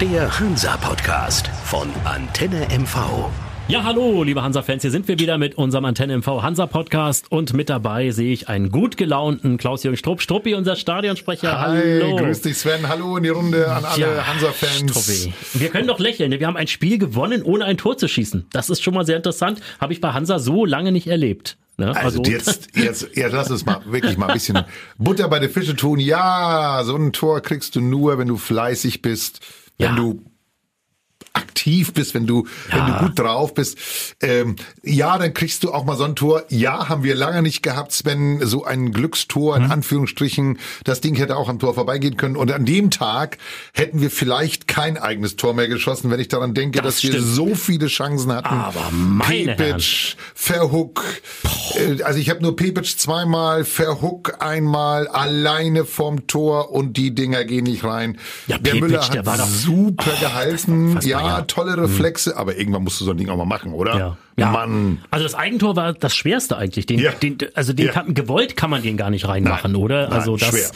Der Hansa-Podcast von Antenne MV. Ja, hallo, liebe Hansa-Fans, hier sind wir wieder mit unserem Antenne MV Hansa-Podcast und mit dabei sehe ich einen gut gelaunten Klaus-Jürgen Strupp. Struppi, unser Stadionsprecher. Hi, hallo. grüß dich Sven, hallo in die Runde an alle Ja, Hansa-Fans. Struppi. Wir können doch lächeln, wir haben ein Spiel gewonnen, ohne ein Tor zu schießen. Das ist schon mal sehr interessant, habe ich bei Hansa so lange nicht erlebt. Ne? Also jetzt, jetzt, jetzt lass uns mal wirklich mal ein bisschen Butter bei den Fische tun. Ja, so ein Tor kriegst du nur, wenn du fleißig bist, wenn Ja. du aktiv bist, wenn du, wenn du Ja. gut drauf bist. Ähm, ja, dann kriegst du auch mal so ein Tor. Ja, haben wir lange nicht gehabt, Sven, so ein Glückstor Mhm. in Anführungsstrichen. Das Ding hätte auch am Tor vorbeigehen können. Und an dem Tag hätten wir vielleicht kein eigenes Tor mehr geschossen, wenn ich daran denke, Das dass wir stimmt. so viele Chancen hatten. Aber meine Pepic, Verhook. Äh, Also ich habe nur Pepic zweimal, Verhook einmal, alleine vorm Tor und die Dinger gehen nicht rein. Ja, der Pepic, Müller hat der war doch- super Oh, gehalten. Ja, ja. tolle Reflexe, aber irgendwann musst du so ein Ding auch mal machen, oder? Ja. Ja. Mann. Also das Eigentor war das Schwerste eigentlich. Den, Ja. den, also den Ja. kann, gewollt kann man den gar nicht reinmachen, Nein. oder? Nein, also das, schwer.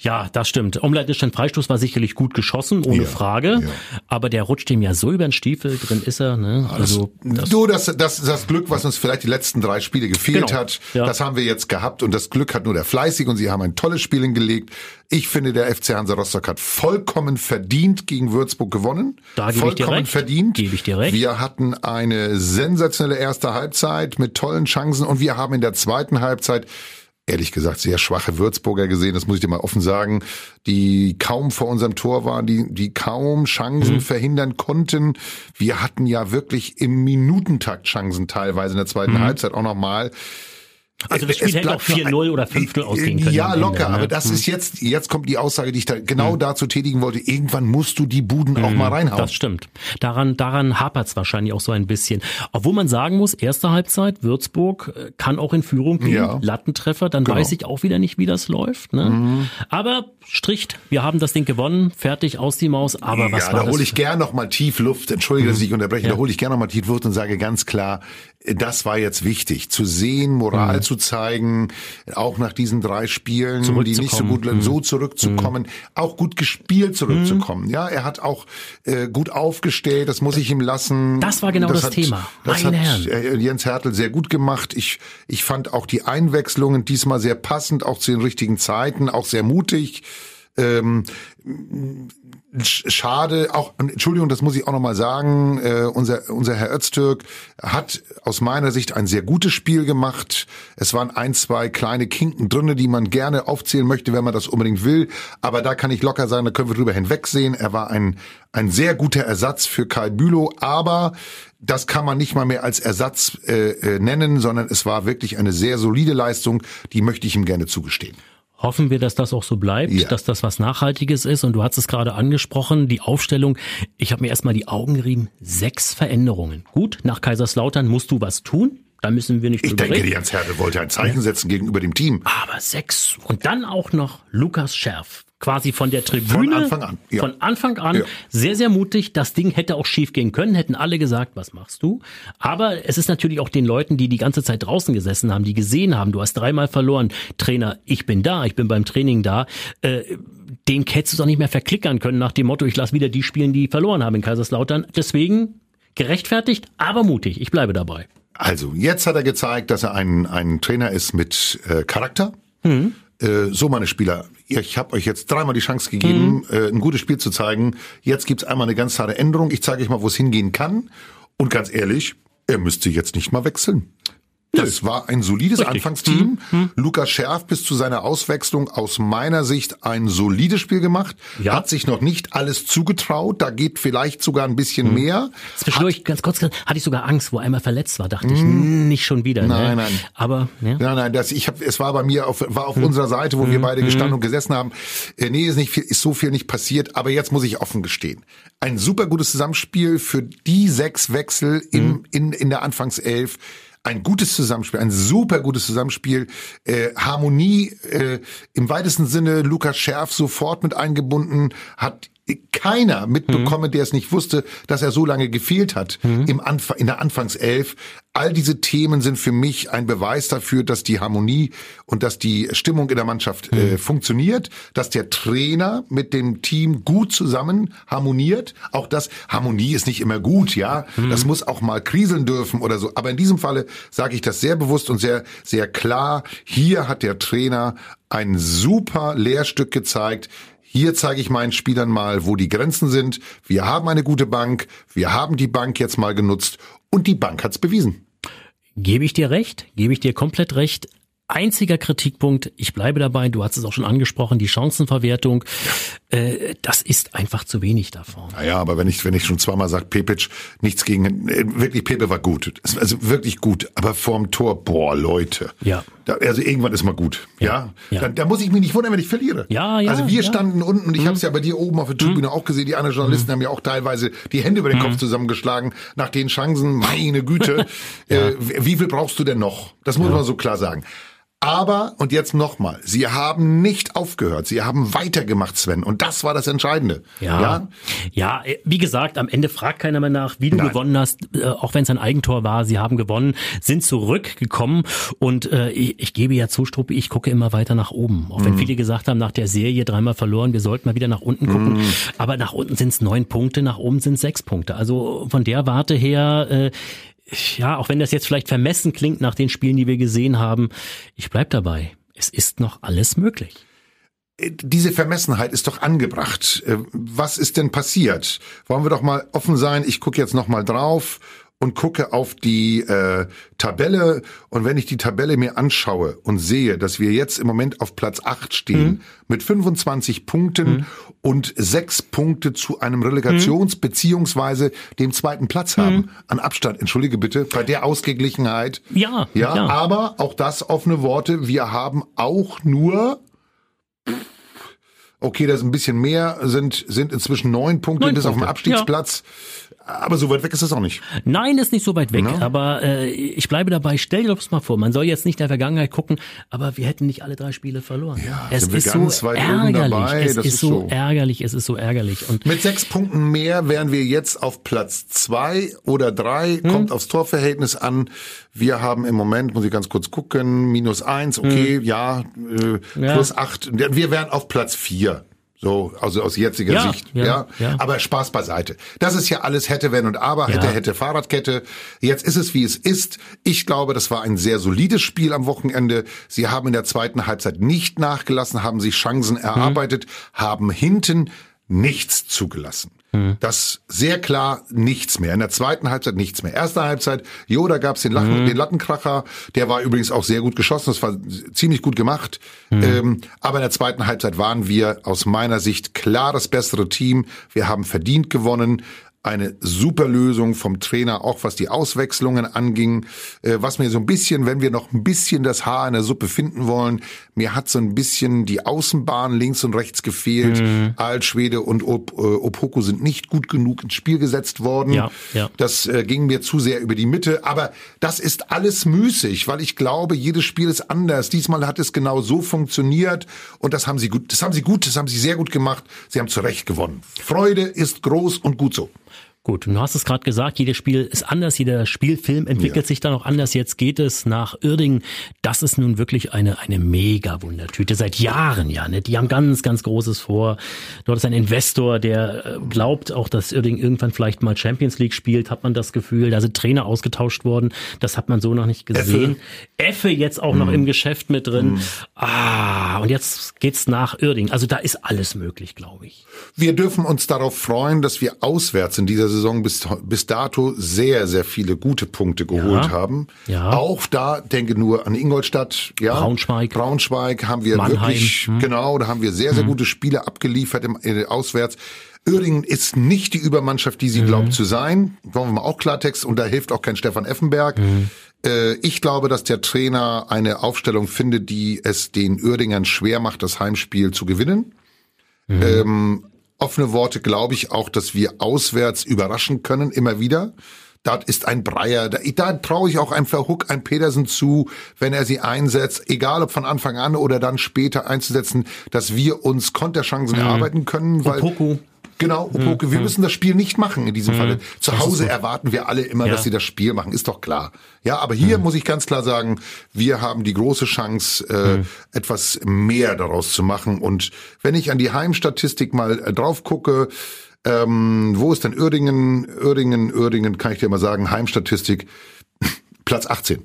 ja, das stimmt. Umleitischen Freistoß war sicherlich gut geschossen, ohne Frage. Aber der rutscht ihm ja so über den Stiefel, drin ist er. Ne? Also das, du, das, das, das Glück, was uns vielleicht die letzten drei Spiele gefehlt Genau. hat, das haben wir jetzt gehabt und das Glück hat nur der Fleißig und sie haben ein tolles Spiel hingelegt. Ich finde, der FC Hansa Rostock hat vollkommen verdient gegen Würzburg gewonnen. Da gebe ich dir vollkommen recht. verdient. Gebe ich dir recht. Wir hatten eine sensationelle erste Halbzeit mit tollen Chancen und wir haben in der zweiten Halbzeit ehrlich gesagt sehr schwache Würzburger gesehen, das muss ich dir mal offen sagen, die kaum vor unserem Tor waren, die, die kaum Chancen Mhm. verhindern konnten. Wir hatten ja wirklich im Minutentakt Chancen teilweise in der zweiten Halbzeit auch nochmal. Also das Spiel Es hätte auch bleibt nur 4-0 ein- oder 5-0 ausgehen können. Ja, am Ende, locker, ne? aber das ist jetzt, jetzt kommt die Aussage, die ich da genau dazu tätigen wollte. Irgendwann musst du die Buden auch mal reinhauen. Das stimmt. Daran, daran hapert es wahrscheinlich auch so ein bisschen. Obwohl man sagen muss, erste Halbzeit, Würzburg äh, kann auch in Führung gehen, Ja. Lattentreffer, dann Genau. weiß ich auch wieder nicht, wie das läuft. Ne? Aber stricht, wir haben das Ding gewonnen, fertig aus die Maus. Aber was ja, war da hole ich gern noch mal tief Luft. Entschuldige, dass ich unterbreche. Ja. Da hole ich gern noch mal tief Luft und sage ganz klar, das war jetzt wichtig, zu sehen, Moral Mhm. zu zeigen, auch nach diesen drei Spielen, die nicht so gut, Mhm. so zurückzukommen, auch gut gespielt zurückzukommen. Ja, er hat auch äh, gut aufgestellt, das muss ich ihm lassen. Das war genau das hat, Thema. Das Meine hat Herren. äh, Jens Hertel sehr gut gemacht. Ich, ich fand auch die Einwechslungen diesmal sehr passend, auch zu den richtigen Zeiten, auch sehr mutig. Ähm, schade, auch, Entschuldigung, das muss ich auch nochmal sagen, äh, unser, unser Herr Öztürk hat aus meiner Sicht ein sehr gutes Spiel gemacht. Es waren ein, zwei kleine Kinken drinne, die man gerne aufzählen möchte, wenn man das unbedingt will. Aber da kann ich locker sagen, da können wir drüber hinwegsehen. Er war ein, ein sehr guter Ersatz für Kai Bülow, aber das kann man nicht mal mehr als Ersatz äh, äh, nennen, sondern es war wirklich eine sehr solide Leistung, die möchte ich ihm gerne zugestehen. Hoffen wir, dass das auch so bleibt, Ja. dass das was Nachhaltiges ist. Und du hast es gerade angesprochen, die Aufstellung. Ich habe mir erstmal die Augen gerieben. Sechs Veränderungen. Gut, nach Kaiserslautern musst du was tun. Da müssen wir nicht Ich denke, reden. Jens Hertel wollte ein Zeichen setzen gegenüber dem Team. Aber sechs. Und dann auch noch Lukas Scherf. Quasi von der Tribüne. Von Anfang an, ja. Von Anfang an. Ja. Sehr, sehr mutig. Das Ding hätte auch schief gehen können. Hätten alle gesagt, was machst du? Aber es ist natürlich auch den Leuten, die die ganze Zeit draußen gesessen haben, die gesehen haben, du hast dreimal verloren. Trainer, ich bin da, ich bin beim Training da. Äh, den hättest du doch nicht mehr verklickern können nach dem Motto, ich lasse wieder die spielen, die verloren haben in Kaiserslautern. Deswegen gerechtfertigt, aber mutig. Ich bleibe dabei. Also, jetzt hat er gezeigt, dass er ein, ein Trainer ist mit äh, Charakter. Mhm. Äh, so, meine Spieler, ich habe euch jetzt dreimal die Chance gegeben, Mhm. äh, ein gutes Spiel zu zeigen. Jetzt gibt's einmal eine ganz klare Änderung. Ich zeige euch mal, wo es hingehen kann. Und ganz ehrlich, er müsste jetzt nicht mal wechseln. Das war ein solides Richtig. Anfangsteam. Lukas Scherf bis zu seiner Auswechslung aus meiner Sicht ein solides Spiel gemacht. Ja. Hat sich noch nicht alles zugetraut. Da geht vielleicht sogar ein bisschen mehr. Zwischendurch, ganz kurz, hatte ich sogar Angst, wo er einmal verletzt war. Dachte ich, nicht schon wieder. Nein, ne? nein. Aber, ja. Nein, nein, das, ich hab, es war bei mir auf, war auf unserer Seite, wo wir beide gestanden und gesessen haben. Äh, nee, ist nicht viel, ist so viel nicht passiert, aber jetzt muss ich offen gestehen. Ein super gutes Zusammenspiel für die sechs Wechsel im, in, in der Anfangself. Ein gutes Zusammenspiel, ein super gutes Zusammenspiel, äh, Harmonie äh, im weitesten Sinne. Lukas Scherf sofort mit eingebunden, hat keiner mitbekommen, mhm. der es nicht wusste, dass er so lange gefehlt hat mhm. im Anfang, in der Anfangself. All diese Themen sind für mich ein Beweis dafür, dass die Harmonie und dass die Stimmung in der Mannschaft äh, mhm. äh, funktioniert, dass der Trainer mit dem Team gut zusammen harmoniert. Auch das Harmonie ist nicht immer gut, ja. Mhm. Das muss auch mal kriseln dürfen oder so. Aber in diesem Falle sage ich das sehr bewusst und sehr sehr klar. Hier hat der Trainer ein super Lehrstück gezeigt. Hier zeige ich meinen Spielern mal, wo die Grenzen sind. Wir haben eine gute Bank. Wir haben die Bank jetzt mal genutzt und die Bank hat's bewiesen. Gebe ich dir recht, gebe ich dir komplett recht. Einziger Kritikpunkt, ich bleibe dabei, du hast es auch schon angesprochen, die Chancenverwertung, äh, das ist einfach zu wenig davon. Naja, aber wenn ich, wenn ich schon zweimal sage, Pepic, nichts gegen, äh, wirklich, Pepe war gut, also wirklich gut, aber vorm Tor, boah, Leute. Ja. Da, also irgendwann ist mal gut, ja. ja? ja. Da, da, muss ich mich nicht wundern, wenn ich verliere. Ja, ja. Also wir ja. standen unten und ich mhm. habe es ja bei dir oben auf der Tribüne mhm. auch gesehen, die anderen Journalisten mhm. haben ja auch teilweise die Hände über den mhm. Kopf zusammengeschlagen nach den Chancen, meine Güte. äh, wie viel brauchst du denn noch? Das muss man so klar sagen. Aber, und jetzt nochmal, sie haben nicht aufgehört, sie haben weitergemacht, Sven. Und das war das Entscheidende. Ja, ja, ja äh, wie gesagt, am Ende fragt keiner mehr nach, wie du Nein. gewonnen hast, äh, auch wenn es ein Eigentor war. Sie haben gewonnen, sind zurückgekommen. Und äh, ich, ich gebe ja zu, Struppi, ich gucke immer weiter nach oben. Auch wenn mm. viele gesagt haben, nach der Serie dreimal verloren, wir sollten mal wieder nach unten gucken. Mm. Aber nach unten sind es neun Punkte, nach oben sind es sechs Punkte. Also von der Warte her... Äh, ja, auch wenn das jetzt vielleicht vermessen klingt nach den Spielen, die wir gesehen haben, ich bleib dabei. Es ist noch alles möglich. Diese Vermessenheit ist doch angebracht. Äh, was ist denn passiert? Wollen wir doch mal offen sein. Ich gucke jetzt noch mal drauf und gucke auf die äh, Tabelle und wenn ich die Tabelle mir anschaue und sehe, dass wir jetzt im Moment auf Platz 8 stehen mhm. mit 25 Punkten mhm. und sechs Punkte zu einem Relegations- mhm. beziehungsweise dem zweiten Platz haben mhm. an Abstand, entschuldige bitte, bei der Ausgeglichenheit. Ja, ja, ja. aber auch das offene Worte, wir haben auch nur Okay, das ist ein bisschen mehr, sind, sind inzwischen neun Punkte neun bis auf dem Abstiegsplatz. Ja. Aber so weit weg ist es auch nicht. Nein, ist nicht so weit weg. No. Aber äh, ich bleibe dabei. Stell dir doch das mal vor. Man soll jetzt nicht in der Vergangenheit gucken, aber wir hätten nicht alle drei Spiele verloren. Ja, es ist so ärgerlich. Es das ist, so ärgerlich. Es ist so ärgerlich. Und mit sechs Punkten mehr wären wir jetzt auf Platz zwei oder drei. Hm. Kommt aufs Torverhältnis an. Wir haben im Moment, muss ich ganz kurz gucken, minus eins. Okay, hm. ja, äh, ja, plus acht. Wir wären auf Platz vier. So, also aus jetziger ja, Sicht, ja, ja, ja. Aber Spaß beiseite. Das ist ja alles hätte, wenn und aber, hätte, hätte, Fahrradkette. Jetzt ist es, wie es ist. Ich glaube, das war ein sehr solides Spiel am Wochenende. Sie haben in der zweiten Halbzeit nicht nachgelassen, haben sich Chancen erarbeitet, mhm. haben hinten nichts zugelassen. Mhm. Das sehr klar nichts mehr. In der zweiten Halbzeit nichts mehr. Erste Halbzeit, jo, da gab's den, Lachen, mhm. den Lattenkracher. Der war übrigens auch sehr gut geschossen. Das war ziemlich gut gemacht. Mhm. Ähm, aber in der zweiten Halbzeit waren wir aus meiner Sicht klar das bessere Team. Wir haben verdient gewonnen eine super Lösung vom Trainer, auch was die Auswechslungen anging. Äh, was mir so ein bisschen, wenn wir noch ein bisschen das Haar in der Suppe finden wollen, mir hat so ein bisschen die Außenbahn links und rechts gefehlt. Mhm. Altschwede und Op äh, Opoku sind nicht gut genug ins Spiel gesetzt worden. Ja, ja. Das äh, ging mir zu sehr über die Mitte. Aber das ist alles müßig, weil ich glaube, jedes Spiel ist anders. Diesmal hat es genau so funktioniert und das haben sie gut, das haben sie gut, das haben sie sehr gut gemacht. Sie haben zu Recht gewonnen. Freude ist groß und gut so. Gut, du hast es gerade gesagt, jedes Spiel ist anders, jeder Spielfilm entwickelt ja. sich dann auch anders. Jetzt geht es nach Irding. Das ist nun wirklich eine, eine mega Wundertüte. Seit Jahren, ja. Ne? Die haben ganz, ganz Großes vor. Dort ist ein Investor, der äh, glaubt auch, dass Irding irgendwann vielleicht mal Champions League spielt, hat man das Gefühl. Da sind Trainer ausgetauscht worden. Das hat man so noch nicht gesehen. Effe, Effe jetzt auch mhm. noch im Geschäft mit drin. Mhm. Ah, und jetzt geht's nach Irding. Also da ist alles möglich, glaube ich. Wir dürfen uns darauf freuen, dass wir auswärts in dieser Saison bis, bis dato sehr, sehr viele gute Punkte geholt ja, haben. Ja. Auch da, denke nur an Ingolstadt, ja. Braunschweig. Braunschweig haben wir Mannheim. wirklich, hm. genau, da haben wir sehr, sehr hm. gute Spiele abgeliefert im, äh, auswärts. Uerdingen ist nicht die Übermannschaft, die sie mhm. glaubt zu sein. Wollen wir mal auch Klartext. Und da hilft auch kein Stefan Effenberg. Mhm. Äh, ich glaube, dass der Trainer eine Aufstellung findet, die es den Uerdingern schwer macht, das Heimspiel zu gewinnen. Mhm. Ähm, offene Worte glaube ich auch, dass wir auswärts überraschen können, immer wieder. Das ist ein Breyer. Da, da traue ich auch einem Verhook, einem Petersen zu, wenn er sie einsetzt, egal ob von Anfang an oder dann später einzusetzen, dass wir uns Konterchancen mhm. erarbeiten können. Weil, Opoku. Genau, Opoke, wir müssen das Spiel nicht machen in diesem Falle. Zu Das Hause erwarten wir alle immer, Ja. dass sie das Spiel machen, ist doch klar. Ja, aber hier muss ich ganz klar sagen, wir haben die große Chance, äh, etwas mehr daraus zu machen. Und wenn ich an die Heimstatistik mal äh, drauf gucke, ähm, wo ist denn Uerdingen? Uerdingen, Uerdingen, kann ich dir mal sagen, Heimstatistik, Platz 18.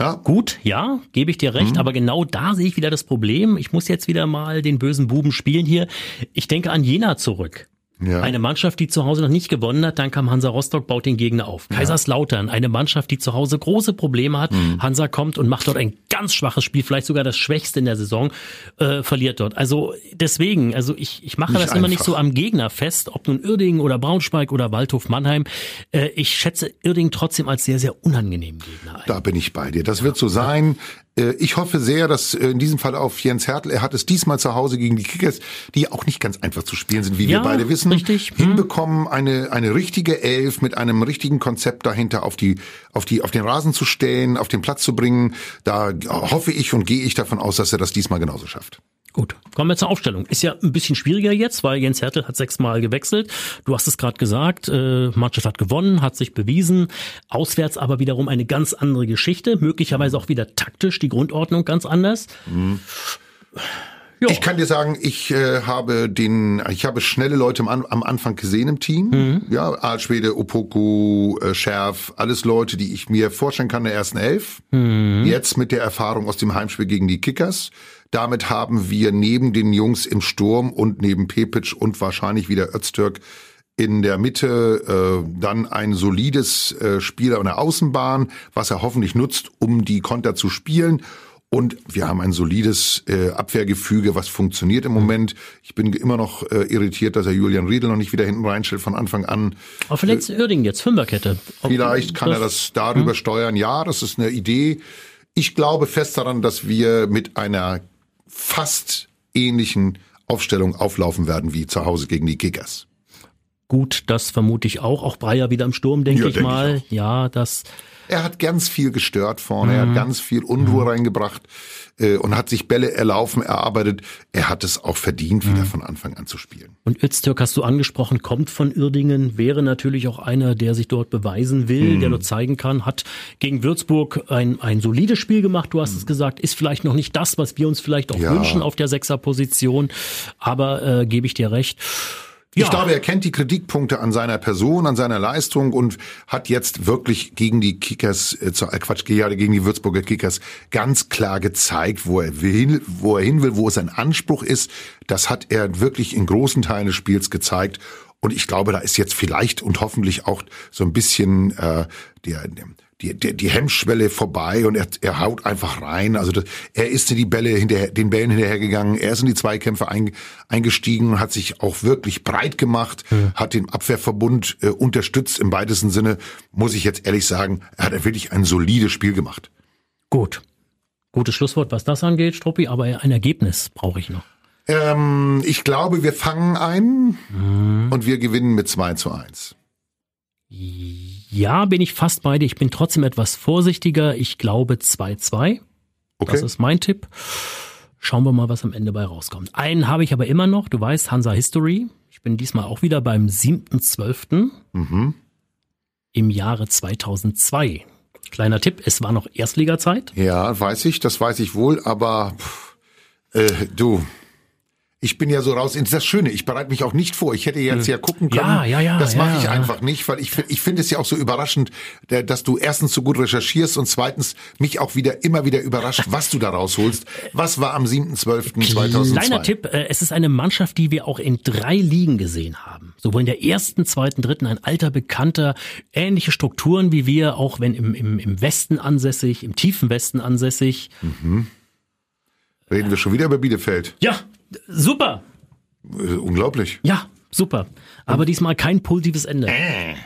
Ja, Gut, ja, gebe ich dir Mhm. recht, aber genau da sehe ich wieder das Problem. Ich muss jetzt wieder mal den bösen Buben spielen hier. Ich denke an Jena zurück. Ja. Eine Mannschaft, die zu Hause noch nicht gewonnen hat, dann kam Hansa Rostock, baut den Gegner auf. Kaiserslautern, eine Mannschaft, die zu Hause große Probleme hat. Mhm. Hansa kommt und macht dort ein ganz schwaches Spiel, vielleicht sogar das schwächste in der Saison, äh, verliert dort. Also deswegen, also ich, ich mache Nicht das immer nicht einfach. so am Gegner fest, ob nun Uerdingen oder Braunschweig oder Waldhof Mannheim. Äh, ich schätze Uerdingen trotzdem als sehr, sehr unangenehmen Gegner ein. Da bin ich bei dir. Das wird so sein. Äh, Ich hoffe sehr, dass äh, in diesem Fall auf Jens Hertel, er hat es diesmal zu Hause gegen die Kickers, die auch nicht ganz einfach zu spielen sind, wie Ja, wir beide wissen, richtig. Hm. hinbekommen, eine, eine richtige Elf mit einem richtigen Konzept dahinter auf die, auf die, auf den Rasen zu stellen, auf den Platz zu bringen. Da hoffe ich und gehe ich davon aus, dass er das diesmal genauso schafft. Gut, kommen wir zur Aufstellung. Ist ja ein bisschen schwieriger jetzt, weil Jens Hertel hat sechsmal gewechselt. Du hast es gerade gesagt, äh, Mannschaft hat gewonnen, hat sich bewiesen. Auswärts aber wiederum eine ganz andere Geschichte. Möglicherweise auch wieder taktisch die Grundordnung ganz anders. Ja. Ich kann dir sagen, ich äh, habe den, ich habe schnelle Leute am, am Anfang gesehen im Team. Mhm. Ja, Alschwede, Opoku, äh, Scherf, alles Leute, die ich mir vorstellen kann in der ersten Elf. Mhm. Jetzt mit der Erfahrung aus dem Heimspiel gegen die Kickers. Damit haben wir neben den Jungs im Sturm und neben Pepic und wahrscheinlich wieder Öztürk in der Mitte äh, dann ein solides äh, Spiel an der Außenbahn, was er hoffentlich nutzt, um die Konter zu spielen. Und wir haben ein solides äh, Abwehrgefüge, was funktioniert im Moment. Ich bin immer noch äh, irritiert, dass er Julian Riedel noch nicht wieder hinten reinstellt von Anfang an. Aber vielleicht Uerdingen jetzt, Fünferkette. Ob- Vielleicht kann er das darüber steuern. Ja, das ist eine Idee. Ich glaube fest daran, dass wir mit einer fast ähnlichen Aufstellung auflaufen werden wie zu Hause gegen die Kickers. Gut, das vermute ich auch. Auch Breyer wieder im Sturm, denke Ja, ich denk ich mal. ja, das Er hat ganz viel gestört vorne, Mhm. er hat ganz viel Unruhe reingebracht äh, und hat sich Bälle erlaufen, erarbeitet. Er hat es auch verdient, Mhm. wieder von Anfang an zu spielen. Und Öztürk hast du angesprochen, kommt von Uerdingen, wäre natürlich auch einer, der sich dort beweisen will, der dort zeigen kann, hat gegen Würzburg ein, ein solides Spiel gemacht, du hast es gesagt, ist vielleicht noch nicht das, was wir uns vielleicht auch Ja. wünschen auf der Sechserposition, aber äh, gebe ich dir recht. Ja, Ich glaube, er kennt die Kritikpunkte an seiner Person, an seiner Leistung und hat jetzt wirklich gegen die Kickers, äh, äh, Quatsch, ja, gegen die Würzburger Kickers ganz klar gezeigt, wo er will, wo er hin will, wo es sein Anspruch ist. Das hat er wirklich in großen Teilen des Spiels gezeigt. Und ich glaube, da ist jetzt vielleicht und hoffentlich auch so ein bisschen äh, der, die, die, die Hemmschwelle vorbei und er, er haut einfach rein. Also das, er ist in die Bälle hinterher, den Bällen hinterhergegangen, er ist in die Zweikämpfe ein, eingestiegen und hat sich auch wirklich breit gemacht, hat den Abwehrverbund äh, unterstützt im weitesten Sinne, muss ich jetzt ehrlich sagen, er hat wirklich ein solides Spiel gemacht. gut. Gutes Schlusswort, was das angeht, Struppi, aber ein Ergebnis brauche ich noch. Ähm, ich glaube, wir fangen ein und wir gewinnen mit 2 zu 1. Ja, bin ich fast bei dir. Ich bin trotzdem etwas vorsichtiger. Ich glaube 2-2. Okay? Das ist mein Tipp. Schauen wir mal, was am Ende bei rauskommt. Einen habe ich aber immer noch. Du weißt, Hansa History. Ich bin diesmal auch wieder beim 7.12. mhm. im Jahre 2002. Kleiner Tipp, es war noch Erstligazeit. Ja, weiß ich, das weiß ich wohl, aber pff, äh, du, ich bin ja so raus. Das ist das Schöne, ich bereite mich auch nicht vor. Ich hätte jetzt ja gucken können. Ja, ja, ja, Das ja, mache ich ja. einfach nicht, weil ich, ich finde es ja auch so überraschend, dass du erstens so gut recherchierst und zweitens mich auch wieder immer wieder überrascht, was du da rausholst. Was war am 7.12.2002? Kleiner Tipp, äh, es ist eine Mannschaft, die wir auch in drei Ligen gesehen haben. Sowohl in der ersten, zweiten, dritten, ein alter Bekannter, ähnliche Strukturen wie wir, auch wenn im, im, im Westen ansässig, im tiefen Westen ansässig. Reden wir schon wieder über Bielefeld. Ja, super. Äh, unglaublich. Ja, super. Aber diesmal kein positives Ende.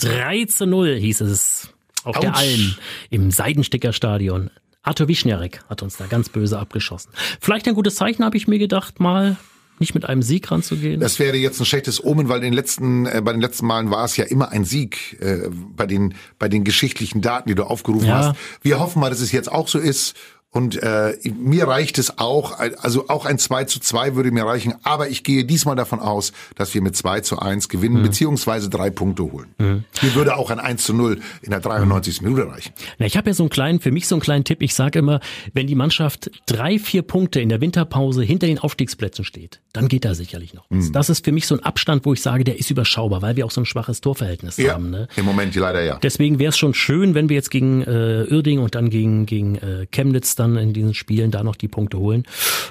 3 zu 0 hieß es auf der Autsch. Alm im Seidensticker-Stadion. Arthur Wischniarek hat uns da ganz böse abgeschossen. Vielleicht ein gutes Zeichen, habe ich mir gedacht, mal nicht mit einem Sieg ranzugehen. Das wäre jetzt ein schlechtes Omen, weil in den letzten, äh, bei den letzten Malen war es ja immer ein Sieg äh, bei den bei den geschichtlichen Daten, die du aufgerufen Ja. hast. Wir hoffen mal, dass es jetzt auch so ist Und äh, mir reicht es auch, also auch ein 2 zu 2 würde mir reichen, aber ich gehe diesmal davon aus, dass wir mit 2 zu 1 gewinnen, mhm. beziehungsweise drei Punkte holen. Mhm. Mir würde auch ein 1 zu 0 in der 93. Mhm. Minute reichen. Na, ich habe ja so einen kleinen, für mich so einen kleinen Tipp. Ich sage immer, wenn die Mannschaft drei, vier Punkte in der Winterpause hinter den Aufstiegsplätzen steht, dann geht da sicherlich noch was. Mhm. Das ist für mich so ein Abstand, wo ich sage, der ist überschaubar, weil wir auch so ein schwaches Torverhältnis ja, haben. Ne? Im Moment leider ja. Deswegen wäre es schon schön, wenn wir jetzt gegen äh, Uerding und dann gegen, gegen äh, Chemnitz dann in diesen Spielen da noch die Punkte holen.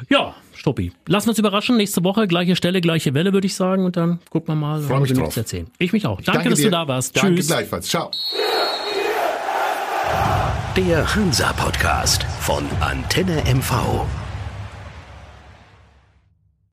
Ja, Stoppi. Lassen wir uns überraschen. Nächste Woche, gleiche Stelle, gleiche Welle, würde ich sagen. Und dann gucken wir mal, Freu mich drauf. erzählen. Ich mich auch. Danke, danke dass dir. du da warst. Danke Tschüss. gleichfalls. Ciao. Der Hansa Podcast von Antenne MV.